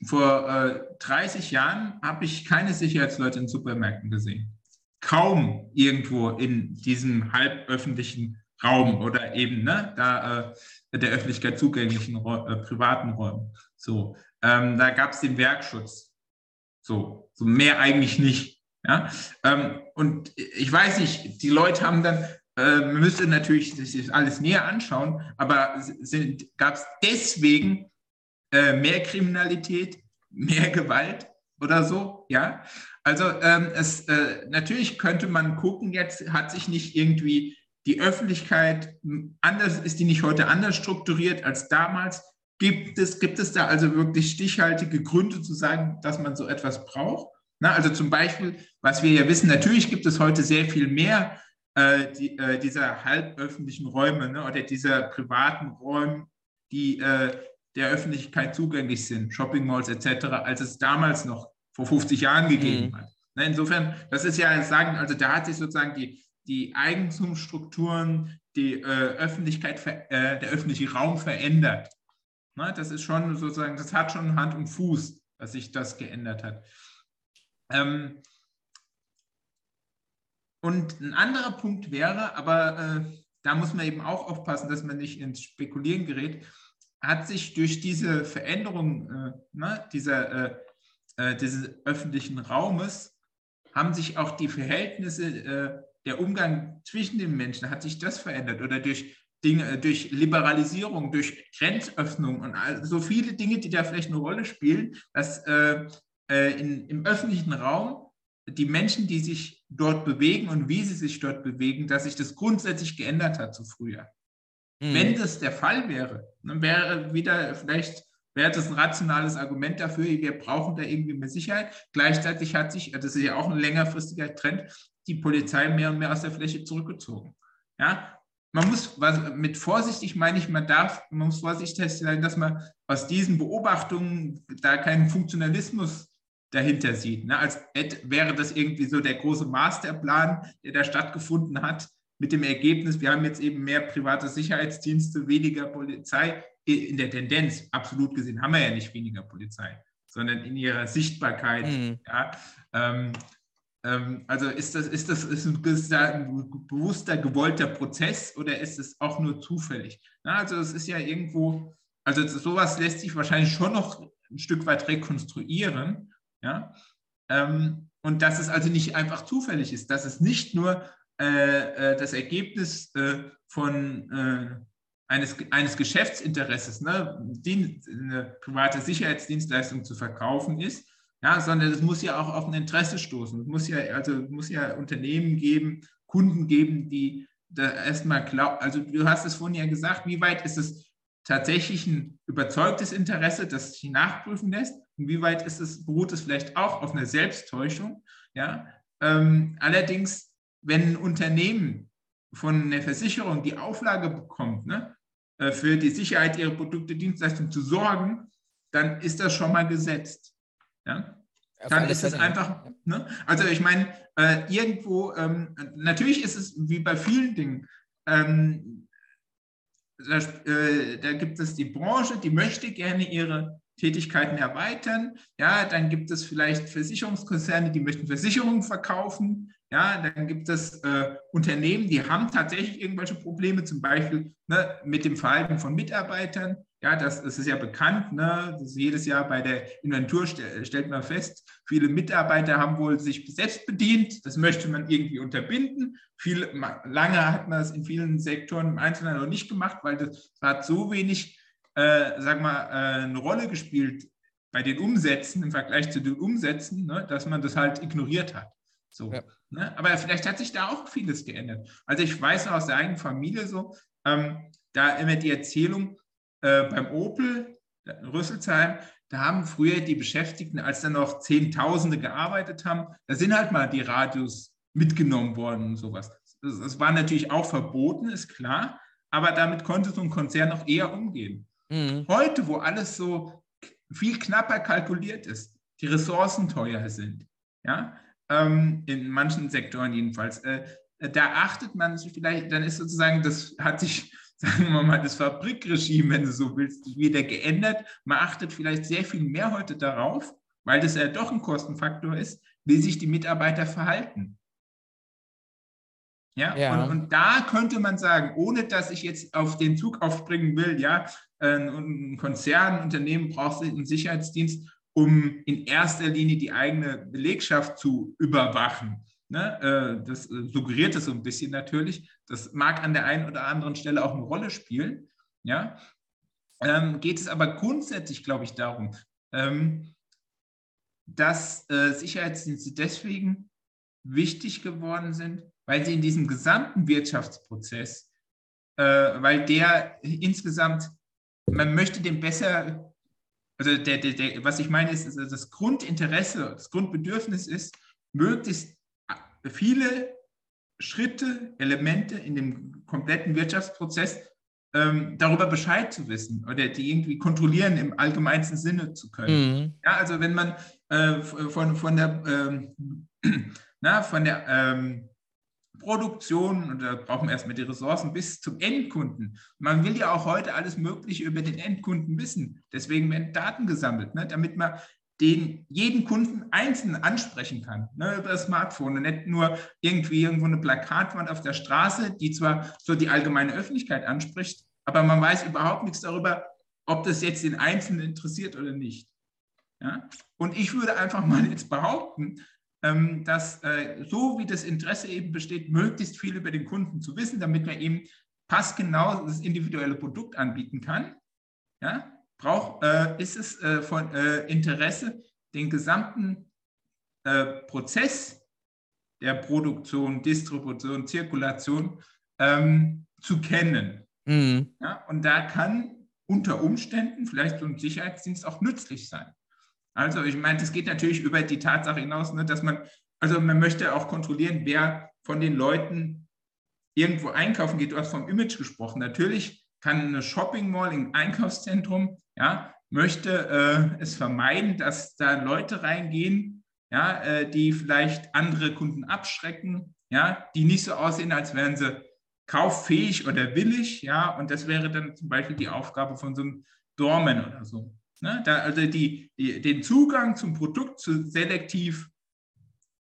vor 30 äh, Jahren habe ich keine Sicherheitsleute in Supermärkten gesehen. Kaum irgendwo in diesem halböffentlichen Raum oder eben ne, da äh, der Öffentlichkeit zugänglichen äh, privaten Räumen. So, ähm, da gab es den Werkschutz. So, so mehr eigentlich nicht. Ja? Ähm, und ich weiß nicht, die Leute haben dann, man müsste natürlich sich alles näher anschauen, aber gab es deswegen äh, mehr Kriminalität, mehr Gewalt oder so? Ja, also ähm, es, äh, natürlich könnte man gucken, jetzt hat sich nicht irgendwie die Öffentlichkeit anders, ist die nicht heute anders strukturiert als damals? Gibt es, gibt es da also wirklich stichhaltige Gründe zu sagen, dass man so etwas braucht? Na, also zum Beispiel, was wir ja wissen, natürlich gibt es heute sehr viel mehr äh, die, äh, dieser halböffentlichen Räume ne, oder dieser privaten Räume, die äh, der Öffentlichkeit zugänglich sind, Shopping Malls etc., als es damals noch vor 50 Jahren gegeben mhm. hat. Ne, insofern, das ist ja sagen, also da hat sich sozusagen die, die Eigentumsstrukturen, die äh, Öffentlichkeit, äh, der öffentliche Raum verändert. Ne, das ist schon sozusagen, das hat schon Hand und Fuß, dass sich das geändert hat. Ähm, und ein anderer Punkt wäre, aber äh, da muss man eben auch aufpassen, dass man nicht ins Spekulieren gerät, hat sich durch diese Veränderung äh, ne, dieser, äh, äh dieses öffentlichen Raumes, haben sich auch die Verhältnisse, äh, der Umgang zwischen den Menschen, hat sich das verändert? Oder durch Dinge, äh, durch Liberalisierung, durch Grenzöffnung und so viele Dinge, die da vielleicht eine Rolle spielen, dass äh, in, im öffentlichen Raum die Menschen, die sich dort bewegen und wie sie sich dort bewegen, dass sich das grundsätzlich geändert hat zu früher. Mhm. Wenn das der Fall wäre, dann wäre wieder vielleicht wäre das ein rationales Argument dafür, wir brauchen da irgendwie mehr Sicherheit. Gleichzeitig hat sich, das ist ja auch ein längerfristiger Trend, die Polizei mehr und mehr aus der Fläche zurückgezogen. Ja, man muss, mit vorsichtig meine ich, man darf, man muss vorsichtig sein, dass man aus diesen Beobachtungen da keinen Funktionalismus dahinter sieht. Ne? Als wäre das irgendwie so der große Masterplan, der da stattgefunden hat, mit dem Ergebnis, wir haben jetzt eben mehr private Sicherheitsdienste, weniger Polizei. In der Tendenz, absolut gesehen, haben wir ja nicht weniger Polizei, sondern in ihrer Sichtbarkeit. Mhm. Ja, ähm, ähm, also ist das, ist das ist ein, bewusster, gewollter Prozess oder ist es auch nur zufällig? Na, also es ist ja irgendwo, also sowas lässt sich wahrscheinlich schon noch ein Stück weit rekonstruieren. Ja? Ähm, und dass es also nicht einfach zufällig ist, dass es nicht nur äh, äh, das Ergebnis äh, von äh, eines, eines Geschäftsinteresses, ne, die, eine private Sicherheitsdienstleistung zu verkaufen ist, ja, sondern es muss ja auch auf ein Interesse stoßen. Es muss ja, also muss ja Unternehmen geben, Kunden geben, die da erstmal glauben. Also du hast es vorhin ja gesagt, wie weit ist es tatsächlich ein überzeugtes Interesse, das sich nachprüfen lässt? Und wie weit ist es, beruht es vielleicht auch auf einer Selbsttäuschung? Ja? Ähm, allerdings, wenn ein Unternehmen von einer Versicherung die Auflage bekommt, ne, äh, für die Sicherheit ihrer Produkte, Dienstleistungen zu sorgen, dann ist das schon mal gesetzt. Ja? Dann ist es einfach, ne? also ich meine, äh, irgendwo, ähm, natürlich ist es wie bei vielen Dingen, ähm, da, äh, da, gibt es die Branche, die möchte gerne ihre Tätigkeiten erweitern. Ja, dann gibt es vielleicht Versicherungskonzerne, die möchten Versicherungen verkaufen. Ja, dann gibt es äh, Unternehmen, die haben tatsächlich irgendwelche Probleme, zum Beispiel ne, mit dem Verhalten von Mitarbeitern. Ja, das, das ist ja bekannt. Ne? jedes Jahr bei der Inventur st stellt man fest, viele Mitarbeiter haben wohl sich selbst bedient. Das möchte man irgendwie unterbinden. Viel, lange hat man es in vielen Sektoren im Einzelnen noch nicht gemacht, weil das hat so wenig, äh, sag mal, äh, eine Rolle gespielt bei den Umsätzen im Vergleich zu den Umsätzen, ne? dass man das halt ignoriert hat. So, ja. ne? Aber vielleicht hat sich da auch vieles geändert. Also ich weiß aus der eigenen Familie so, ähm, da immer die Erzählung, äh, beim Opel in Rüsselsheim, da haben früher die Beschäftigten, als dann noch Zehntausende gearbeitet haben, da sind halt mal die Radios mitgenommen worden und sowas. Das, das war natürlich auch verboten, ist klar, aber damit konnte so ein Konzern noch eher umgehen. Mhm. Heute, wo alles so viel knapper kalkuliert ist, die Ressourcen teuer sind, ja, ähm, in manchen Sektoren jedenfalls, äh, da achtet man sich vielleicht, dann ist sozusagen, das hat sich sagen wir mal, das Fabrikregime, wenn du so willst, wieder geändert. Man achtet vielleicht sehr viel mehr heute darauf, weil das ja doch ein Kostenfaktor ist, wie sich die Mitarbeiter verhalten. Ja, ja. Und, und, da könnte man sagen, ohne dass ich jetzt auf den Zug aufspringen will, ja, ein Konzern, ein Unternehmen braucht einen Sicherheitsdienst, um in erster Linie die eigene Belegschaft zu überwachen. Ne? Äh, das suggeriert es so ein bisschen natürlich. Das mag an der einen oder anderen Stelle auch eine Rolle spielen. Ja? Ähm, geht es aber grundsätzlich, glaube ich, darum, ähm, dass äh, Sicherheitsdienste deswegen wichtig geworden sind, weil sie in diesem gesamten Wirtschaftsprozess, äh, weil der insgesamt, man möchte den besser, also der, der, der, was ich meine ist, ist, das Grundinteresse, das Grundbedürfnis ist, möglichst viele Schritte, Elemente in dem kompletten Wirtschaftsprozess ähm, darüber Bescheid zu wissen oder die irgendwie kontrollieren im allgemeinsten Sinne zu können. Mhm. Ja, also wenn man äh, von, von der, ähm, na, von der ähm, Produktion, und da brauchen wir erstmal die Ressourcen, bis zum Endkunden. Man will ja auch heute alles Mögliche über den Endkunden wissen. Deswegen werden Daten gesammelt, ne, damit man den jeden Kunden einzeln ansprechen kann, ne, über das Smartphone und nicht nur irgendwie irgendwo eine Plakatwand auf der Straße, die zwar so die allgemeine Öffentlichkeit anspricht, aber man weiß überhaupt nichts darüber, ob das jetzt den Einzelnen interessiert oder nicht. Ja? Und ich würde einfach mal jetzt behaupten, dass äh, so wie das Interesse eben besteht, möglichst viel über den Kunden zu wissen, damit man eben passgenau das individuelle Produkt anbieten kann, ja, braucht, äh, ist es äh, von Interesse, den gesamten Prozess der Produktion, Distribution, Zirkulation ähm, zu kennen. Mhm. Ja, und da kann unter Umständen vielleicht so ein Sicherheitsdienst auch nützlich sein. Also ich meine, das geht natürlich über die Tatsache hinaus, ne, dass man, also man möchte auch kontrollieren, wer von den Leuten irgendwo einkaufen geht. Du hast vom Image gesprochen. Natürlich kann eine Shopping Mall im Einkaufszentrum, ja, möchte äh, es vermeiden, dass da Leute reingehen, ja, äh, die vielleicht andere Kunden abschrecken, ja, die nicht so aussehen, als wären sie kauffähig oder willig, ja, und das wäre dann zum Beispiel die Aufgabe von so einem Dormen oder so. Ne? Da, also die, die, den Zugang zum Produkt zu selektiv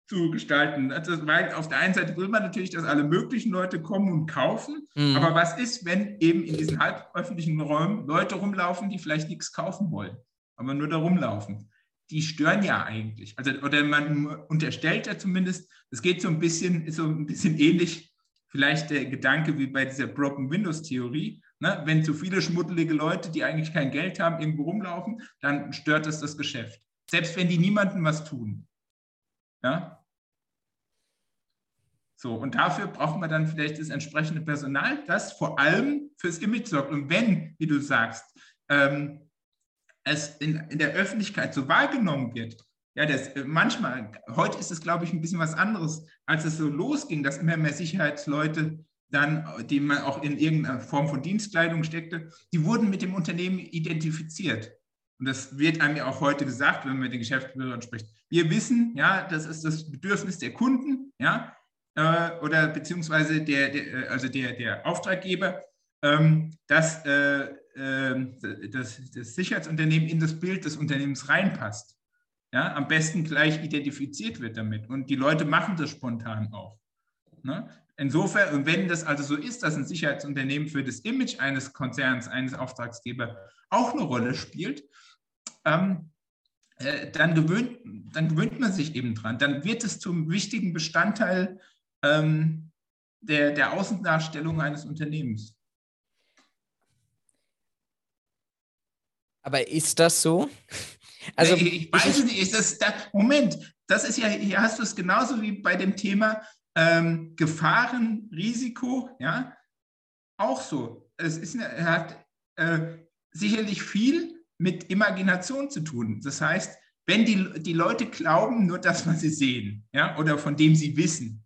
zu gestalten. Also, weil auf der einen Seite will man natürlich, dass alle möglichen Leute kommen und kaufen, mhm. aber was ist, wenn eben in diesen halböffentlichen Räumen Leute rumlaufen, die vielleicht nichts kaufen wollen, aber nur da rumlaufen? Die stören ja eigentlich. Also, oder man unterstellt ja zumindest, es geht so ein bisschen, ist so ein bisschen ähnlich, vielleicht der Gedanke wie bei dieser Broken Windows Theorie. Ne? Wenn zu viele schmuddelige Leute, die eigentlich kein Geld haben, irgendwo rumlaufen, dann stört das das Geschäft. Selbst wenn die niemandem was tun. Ja? So, und dafür braucht man dann vielleicht das entsprechende Personal, das vor allem fürs Image sorgt. Und wenn, wie du sagst, ähm, es in, in der Öffentlichkeit so wahrgenommen wird, ja, das, äh, manchmal, heute ist es, glaube ich, ein bisschen was anderes, als es so losging, dass immer mehr Sicherheitsleute dann, die man auch in irgendeiner Form von Dienstkleidung steckte, die wurden mit dem Unternehmen identifiziert. Und das wird einem ja auch heute gesagt, wenn man mit den Geschäftsführern spricht. Wir wissen, ja, das ist das Bedürfnis der Kunden, ja, äh, oder beziehungsweise der, der, äh, also der, der Auftraggeber, ähm, dass äh, äh, das, das Sicherheitsunternehmen in das Bild des Unternehmens reinpasst. Ja, am besten gleich identifiziert wird damit. Und die Leute machen das spontan auch. Ne? Insofern, wenn das also so ist, dass ein Sicherheitsunternehmen für das Image eines Konzerns, eines Auftragsgebers auch eine Rolle spielt, ähm, äh, dann, gewöhnt, dann gewöhnt man sich eben dran. Dann wird es zum wichtigen Bestandteil ähm, der, der Außendarstellung eines Unternehmens. Aber ist das so? Also, ich, ich weiß es nicht. Ist das, da, Moment, das ist ja, hier hast du es genauso wie bei dem Thema ähm, Gefahren, Risiko, ja, auch so. Es ist, hat äh, sicherlich viel mit Imagination zu tun. Das heißt, wenn die, die Leute glauben nur das, was sie sehen, ja, oder von dem sie wissen,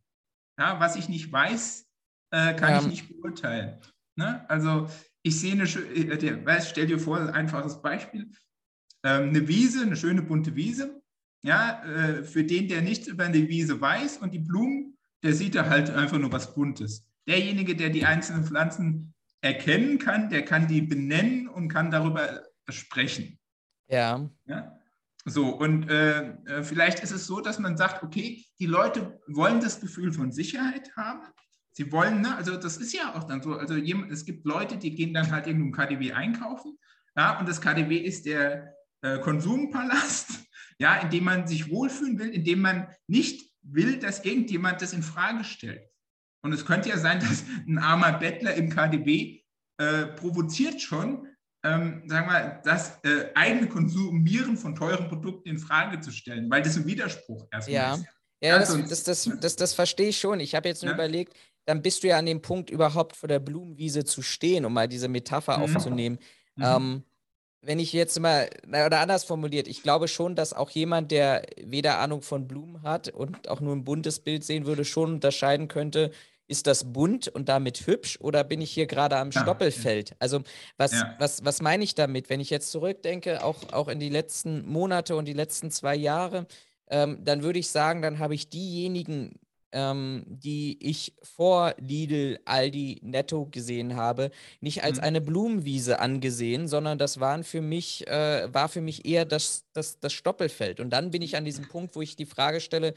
ja, was ich nicht weiß, äh, kann ja. ich nicht beurteilen. Ne? Also ich sehe eine, äh, stell dir vor, ein einfaches Beispiel, ähm, eine Wiese, eine schöne bunte Wiese, ja, äh, für den, der nichts über eine Wiese weiß und die Blumen der sieht da halt einfach nur was Buntes. Derjenige, der die einzelnen Pflanzen erkennen kann, der kann die benennen und kann darüber sprechen. Ja. ja? So, und äh, äh, vielleicht ist es so, dass man sagt, okay, die Leute wollen das Gefühl von Sicherheit haben. Sie wollen, ne, also das ist ja auch dann so, also es gibt Leute, die gehen dann halt irgendwo im KDW einkaufen, ja, und das KDW ist der äh, Konsumpalast, ja, in dem man sich wohlfühlen will, in dem man nicht will, dass irgendjemand das in Frage stellt. Und es könnte ja sein, dass ein armer Bettler im KDW äh, provoziert schon, ähm, sagen wir, das äh, eigene Konsumieren von teuren Produkten in Frage zu stellen, weil das ein Widerspruch erstmal ja. ist. Ja, das, das, das, das, das verstehe ich schon. Ich habe jetzt nur ja. überlegt, dann bist du ja an dem Punkt, überhaupt vor der Blumenwiese zu stehen, um mal diese Metapher mhm. aufzunehmen. Mhm. Ähm, wenn ich jetzt mal, oder anders formuliert, ich glaube schon, dass auch jemand, der weder Ahnung von Blumen hat und auch nur ein buntes Bild sehen würde, schon unterscheiden könnte, ist das bunt und damit hübsch oder bin ich hier gerade am ja, Stoppelfeld? Also was, ja. was, was meine ich damit? Wenn ich jetzt zurückdenke, auch, auch in die letzten Monate und die letzten zwei Jahre, ähm, dann würde ich sagen, dann habe ich diejenigen ähm, die ich vor Lidl, Aldi, Netto gesehen habe, nicht als mhm. eine Blumenwiese angesehen, sondern das waren für mich, äh, war für mich eher das, das, das Stoppelfeld. Und dann bin ich an diesem Punkt, wo ich die Frage stelle,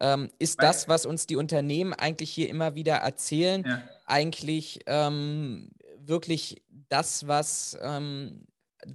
ähm, ist das, was uns die Unternehmen eigentlich hier immer wieder erzählen, ja. eigentlich ähm, wirklich das, was ähm,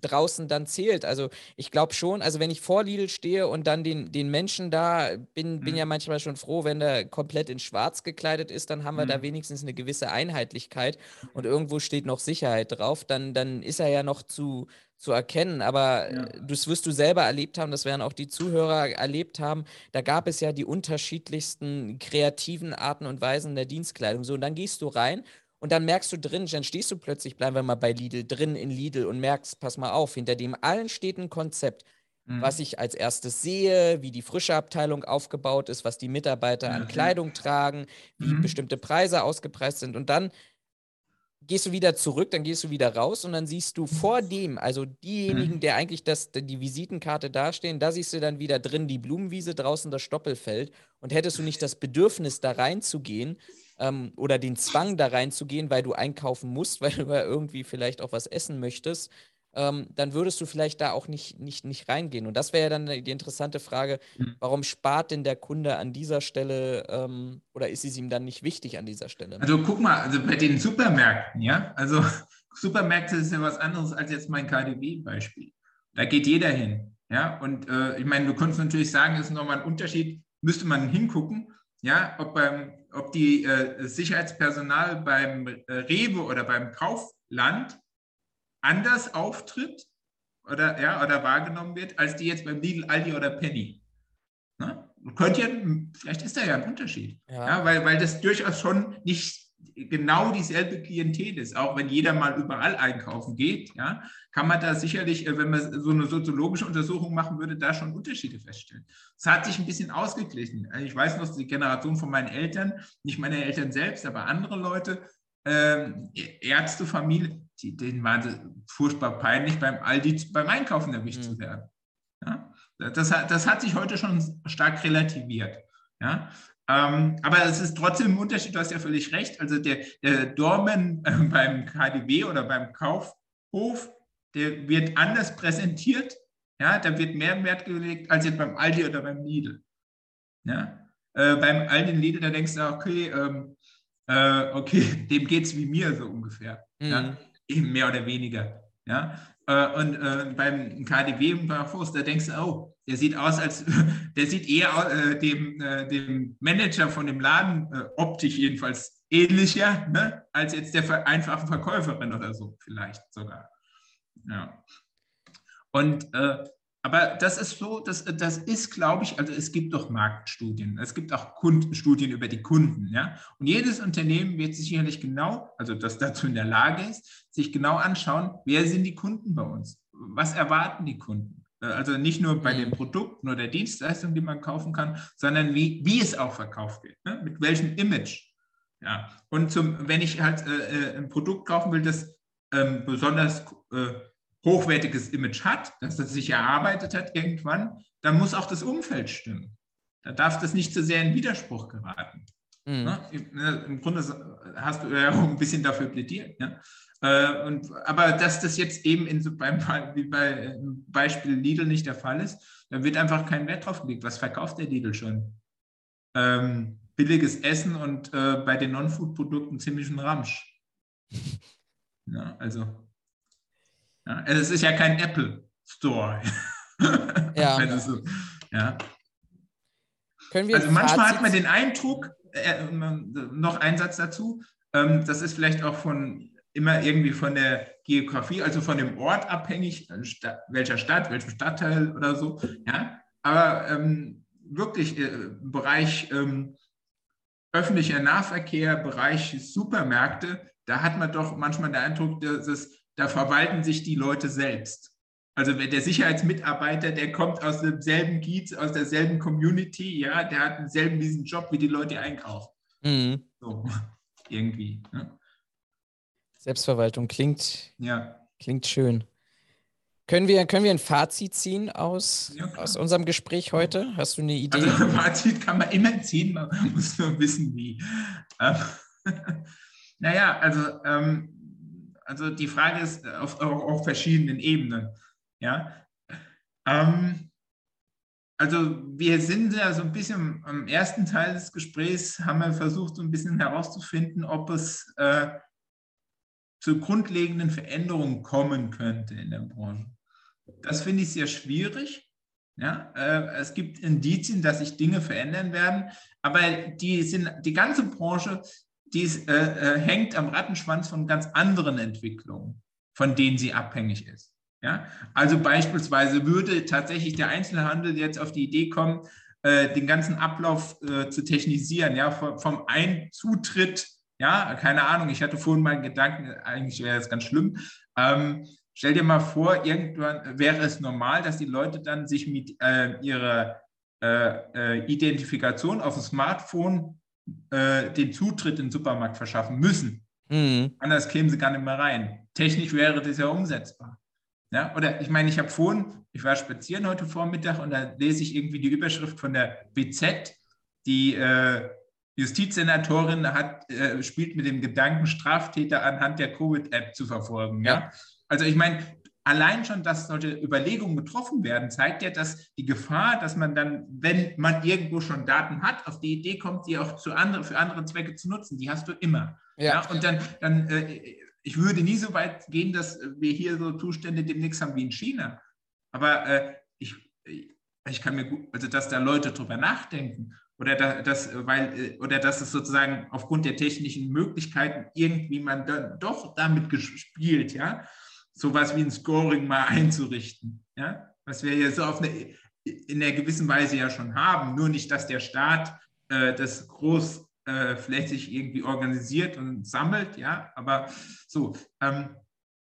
draußen dann zählt. Also ich glaube schon, also wenn ich vor Lidl stehe und dann den, den Menschen da, bin, bin mhm. ja manchmal schon froh, wenn der komplett in schwarz gekleidet ist, dann haben wir mhm. da wenigstens eine gewisse Einheitlichkeit und irgendwo steht noch Sicherheit drauf, dann, dann ist er ja noch zu, zu erkennen. Aber ja. das wirst du selber erlebt haben, das werden auch die Zuhörer erlebt haben. Da gab es ja die unterschiedlichsten kreativen Arten und Weisen der Dienstkleidung. So, und dann gehst du rein und dann merkst du drin, dann stehst du plötzlich, bleiben wir mal bei Lidl, drin in Lidl und merkst, pass mal auf, hinter dem allen steht ein Konzept, mhm. was ich als erstes sehe, wie die frische Abteilung aufgebaut ist, was die Mitarbeiter mhm. an Kleidung tragen, wie mhm. bestimmte Preise ausgepreist sind. Und dann gehst du wieder zurück, dann gehst du wieder raus und dann siehst du vor dem, also diejenigen, mhm. der eigentlich das, die Visitenkarte dastehen, da siehst du dann wieder drin die Blumenwiese, draußen das Stoppelfeld. Und hättest du nicht das Bedürfnis, da reinzugehen, ähm, oder den Zwang da reinzugehen, weil du einkaufen musst, weil du ja irgendwie vielleicht auch was essen möchtest, ähm, dann würdest du vielleicht da auch nicht, nicht, nicht reingehen. Und das wäre ja dann die interessante Frage, mhm. warum spart denn der Kunde an dieser Stelle ähm, oder ist es ihm dann nicht wichtig an dieser Stelle? Also guck mal, also bei den Supermärkten, ja, also Supermärkte ist ja was anderes als jetzt mein KDW-Beispiel. Da geht jeder hin. Ja, und äh, ich meine, du könntest natürlich sagen, es ist nochmal ein Unterschied, müsste man hingucken, ja, ob, beim, ob die äh, Sicherheitspersonal beim äh, Rewe oder beim Kaufland anders auftritt oder, ja, oder wahrgenommen wird, als die jetzt beim Lidl, Aldi oder Penny. Ne? Könnte ja, vielleicht ist da ja ein Unterschied. Ja. ja. weil, weil das durchaus schon nicht genau dieselbe Klientel ist. Auch wenn jeder mal überall einkaufen geht, ja, kann man da sicherlich, äh, wenn man so eine soziologische Untersuchung machen würde, da schon Unterschiede feststellen. Es hat sich ein bisschen ausgeglichen. Also ich weiß noch, die Generation von meinen Eltern, nicht meine Eltern selbst, aber andere Leute, ähm, Ärztefamilie, die, denen war es furchtbar peinlich, beim Aldi beim Einkaufen erwischt mhm. zu werden. Ja? Das, das hat sich heute schon stark relativiert. Ja? Ähm, aber es ist trotzdem ein Unterschied, du hast ja völlig recht. Also der, der Dormen äh, beim KDW oder beim Kaufhof, der wird anders präsentiert. Ja, da wird mehr Wert gelegt als jetzt beim Aldi oder beim Lidl. Ja? Äh, beim Aldi und Lidl, da denkst du, okay, ähm, äh, okay, dem geht es wie mir so ungefähr. Mhm. Ja? Eben mehr oder weniger. Ja? Äh, und äh, beim KDW und beim Fuß, da denkst du, oh, der sieht aus, als der sieht eher äh, dem, äh, dem Manager von dem Laden äh, optisch jedenfalls ähnlicher, ne, als jetzt der einfachen Verkäuferin oder so, vielleicht sogar. Ja. Und äh, aber das ist so, das, das ist, glaube ich, also es gibt doch Marktstudien, es gibt auch Kundenstudien über die Kunden, ja. Und jedes Unternehmen wird sich sicherlich genau, also das dazu in der Lage ist, sich genau anschauen, wer sind die Kunden bei uns? Was erwarten die Kunden? Äh, also nicht nur bei den mhm. Produkten oder Dienstleistungen, die man kaufen kann, sondern wie, wie es auch verkauft wird, ne? mit welchem Image. Ja. Und zum, wenn ich halt äh, äh ein Produkt kaufen will, das ähm, besonders äh, hochwertiges Image hat, dass es sich erarbeitet hat irgendwann, dann muss auch das Umfeld stimmen. Da darf das nicht zu sehr in Widerspruch geraten. Mhm. Ne? ne Im Grunde hast du ja auch ein bisschen dafür plädiert. Ja? Äh, und, aber dass das jetzt eben in so beim, wie bei Beispiel Lidl nicht der Fall ist, dann wird einfach kein Wert drauf gelegt. Was verkauft der Lidl schon? Ähm, billiges Essen und äh, bei den Non-Food-Produkten ziemlichen Ramsch. Ja, also, ja, es ist ja kein Apple Store. Ja. also so, ja. Also manchmal Fazit- hat man den Eindruck, äh, noch ein Satz dazu, ähm, das ist vielleicht auch von immer irgendwie von der Geografie, also von dem Ort abhängig, äh, welcher Stadt, welchem Stadtteil oder so. Ja, aber ähm, wirklich äh, im Bereich ähm, öffentlicher Nahverkehr, Bereich Supermärkte, da hat man doch manchmal den Eindruck, dass es, da verwalten sich die Leute selbst. Also der Sicherheitsmitarbeiter, der kommt aus demselben Kiez, aus derselben Community, ja, der hat denselben diesen Job wie die Leute, die einkaufen. Mhm. So, irgendwie. Ne? Selbstverwaltung klingt, Ja. klingt schön. Können wir, können wir ein Fazit ziehen aus, Ja, aus unserem Gespräch heute? Hast du eine Idee? Also Fazit kann man immer ziehen, man muss nur wissen, wie. Ähm, naja, also, ähm, also die Frage ist auf, auf, auf verschiedenen Ebenen. Ja. Ähm, also wir sind ja so ein bisschen am ersten Teil des Gesprächs, haben wir versucht, so ein bisschen herauszufinden, ob es äh, zu grundlegenden Veränderungen kommen könnte in der Branche. Das finde ich sehr schwierig. Ja, äh, es gibt Indizien, dass sich Dinge verändern werden, aber die, sind, die ganze Branche die ist, äh, äh, hängt am Rattenschwanz von ganz anderen Entwicklungen, von denen sie abhängig ist. Ja? Also beispielsweise würde tatsächlich der Einzelhandel jetzt auf die Idee kommen, äh, den ganzen Ablauf äh, zu technisieren, ja, vom, vom Einzutritt, ja, keine Ahnung, ich hatte vorhin mal einen Gedanken, eigentlich wäre das ganz schlimm. Ähm, Stell dir mal vor, irgendwann wäre es normal, dass die Leute dann sich mit äh, ihrer äh, Identifikation auf dem Smartphone äh, den Zutritt in den Supermarkt verschaffen müssen. Mhm. Anders kämen sie gar nicht mehr rein. Technisch wäre das ja umsetzbar. Ja, oder ich meine, ich habe vorhin, ich war spazieren heute Vormittag und da lese ich irgendwie die Überschrift von der BZ, die äh, Justizsenatorin hat, äh, spielt mit dem Gedanken, Straftäter anhand der Covid-App zu verfolgen. Ja? Ja. Also ich meine, allein schon, dass solche Überlegungen getroffen werden, zeigt ja, dass die Gefahr, dass man dann, wenn man irgendwo schon Daten hat, auf die Idee kommt, die auch zu andere, für andere Zwecke zu nutzen. Die hast du immer. Ja. Ja, und dann, dann äh, ich würde nie so weit gehen, dass wir hier so Zustände demnächst haben wie in China. Aber äh, ich, ich kann mir gut, also dass da Leute drüber nachdenken oder da, dass, weil, äh, oder dass es sozusagen aufgrund der technischen Möglichkeiten irgendwie man dann doch damit gespielt, ja, sowas wie ein Scoring mal einzurichten, ja, was wir jetzt auf eine, in einer gewissen Weise ja schon haben, nur nicht, dass der Staat äh, das groß äh, irgendwie organisiert und sammelt, ja, aber so. Ähm,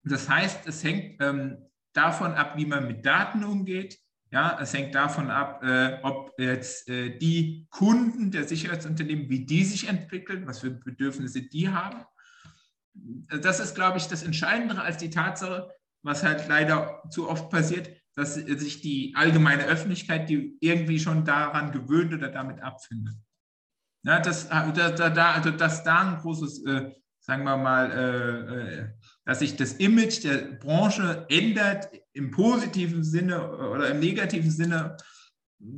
das heißt, es hängt ähm, davon ab, wie man mit Daten umgeht. Ja, es hängt davon ab, äh, ob jetzt äh, die Kunden der Sicherheitsunternehmen, wie die sich entwickeln, was für Bedürfnisse die haben. Das ist, glaube ich, das Entscheidendere als die Tatsache, was halt leider zu oft passiert, dass sich die allgemeine Öffentlichkeit, die irgendwie schon daran gewöhnt oder damit abfindet. Ja, das, da, da, also dass da ein großes, äh, sagen wir mal, äh, dass sich das Image der Branche ändert im positiven Sinne oder im negativen Sinne,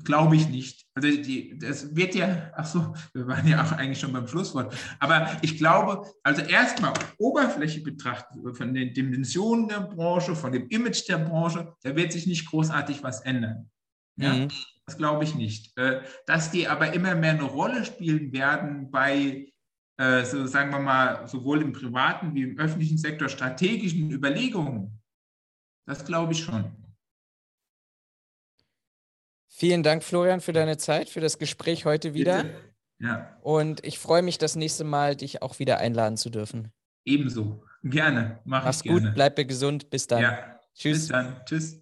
glaube ich nicht. Also die, das wird ja, ach so, wir waren ja auch eigentlich schon beim Schlusswort. Aber ich glaube, also erstmal Oberfläche betrachtet, von den Dimensionen der Branche, von dem Image der Branche, da wird sich nicht großartig was ändern. Ja? Mhm. Das glaube ich nicht. Äh, Dass die aber immer mehr eine Rolle spielen werden bei, äh, so sagen wir mal, sowohl im privaten wie im öffentlichen Sektor strategischen Überlegungen, das glaube ich schon. Vielen Dank, Florian, für deine Zeit, für das Gespräch heute wieder. Bitte. Ja, Und ich freue mich, das nächste Mal dich auch wieder einladen zu dürfen. ebenso. Gerne. Mach Mach's ich gerne. gut, bleib gesund. Bis dann. Ja. Tschüss. Bis dann. Tschüss.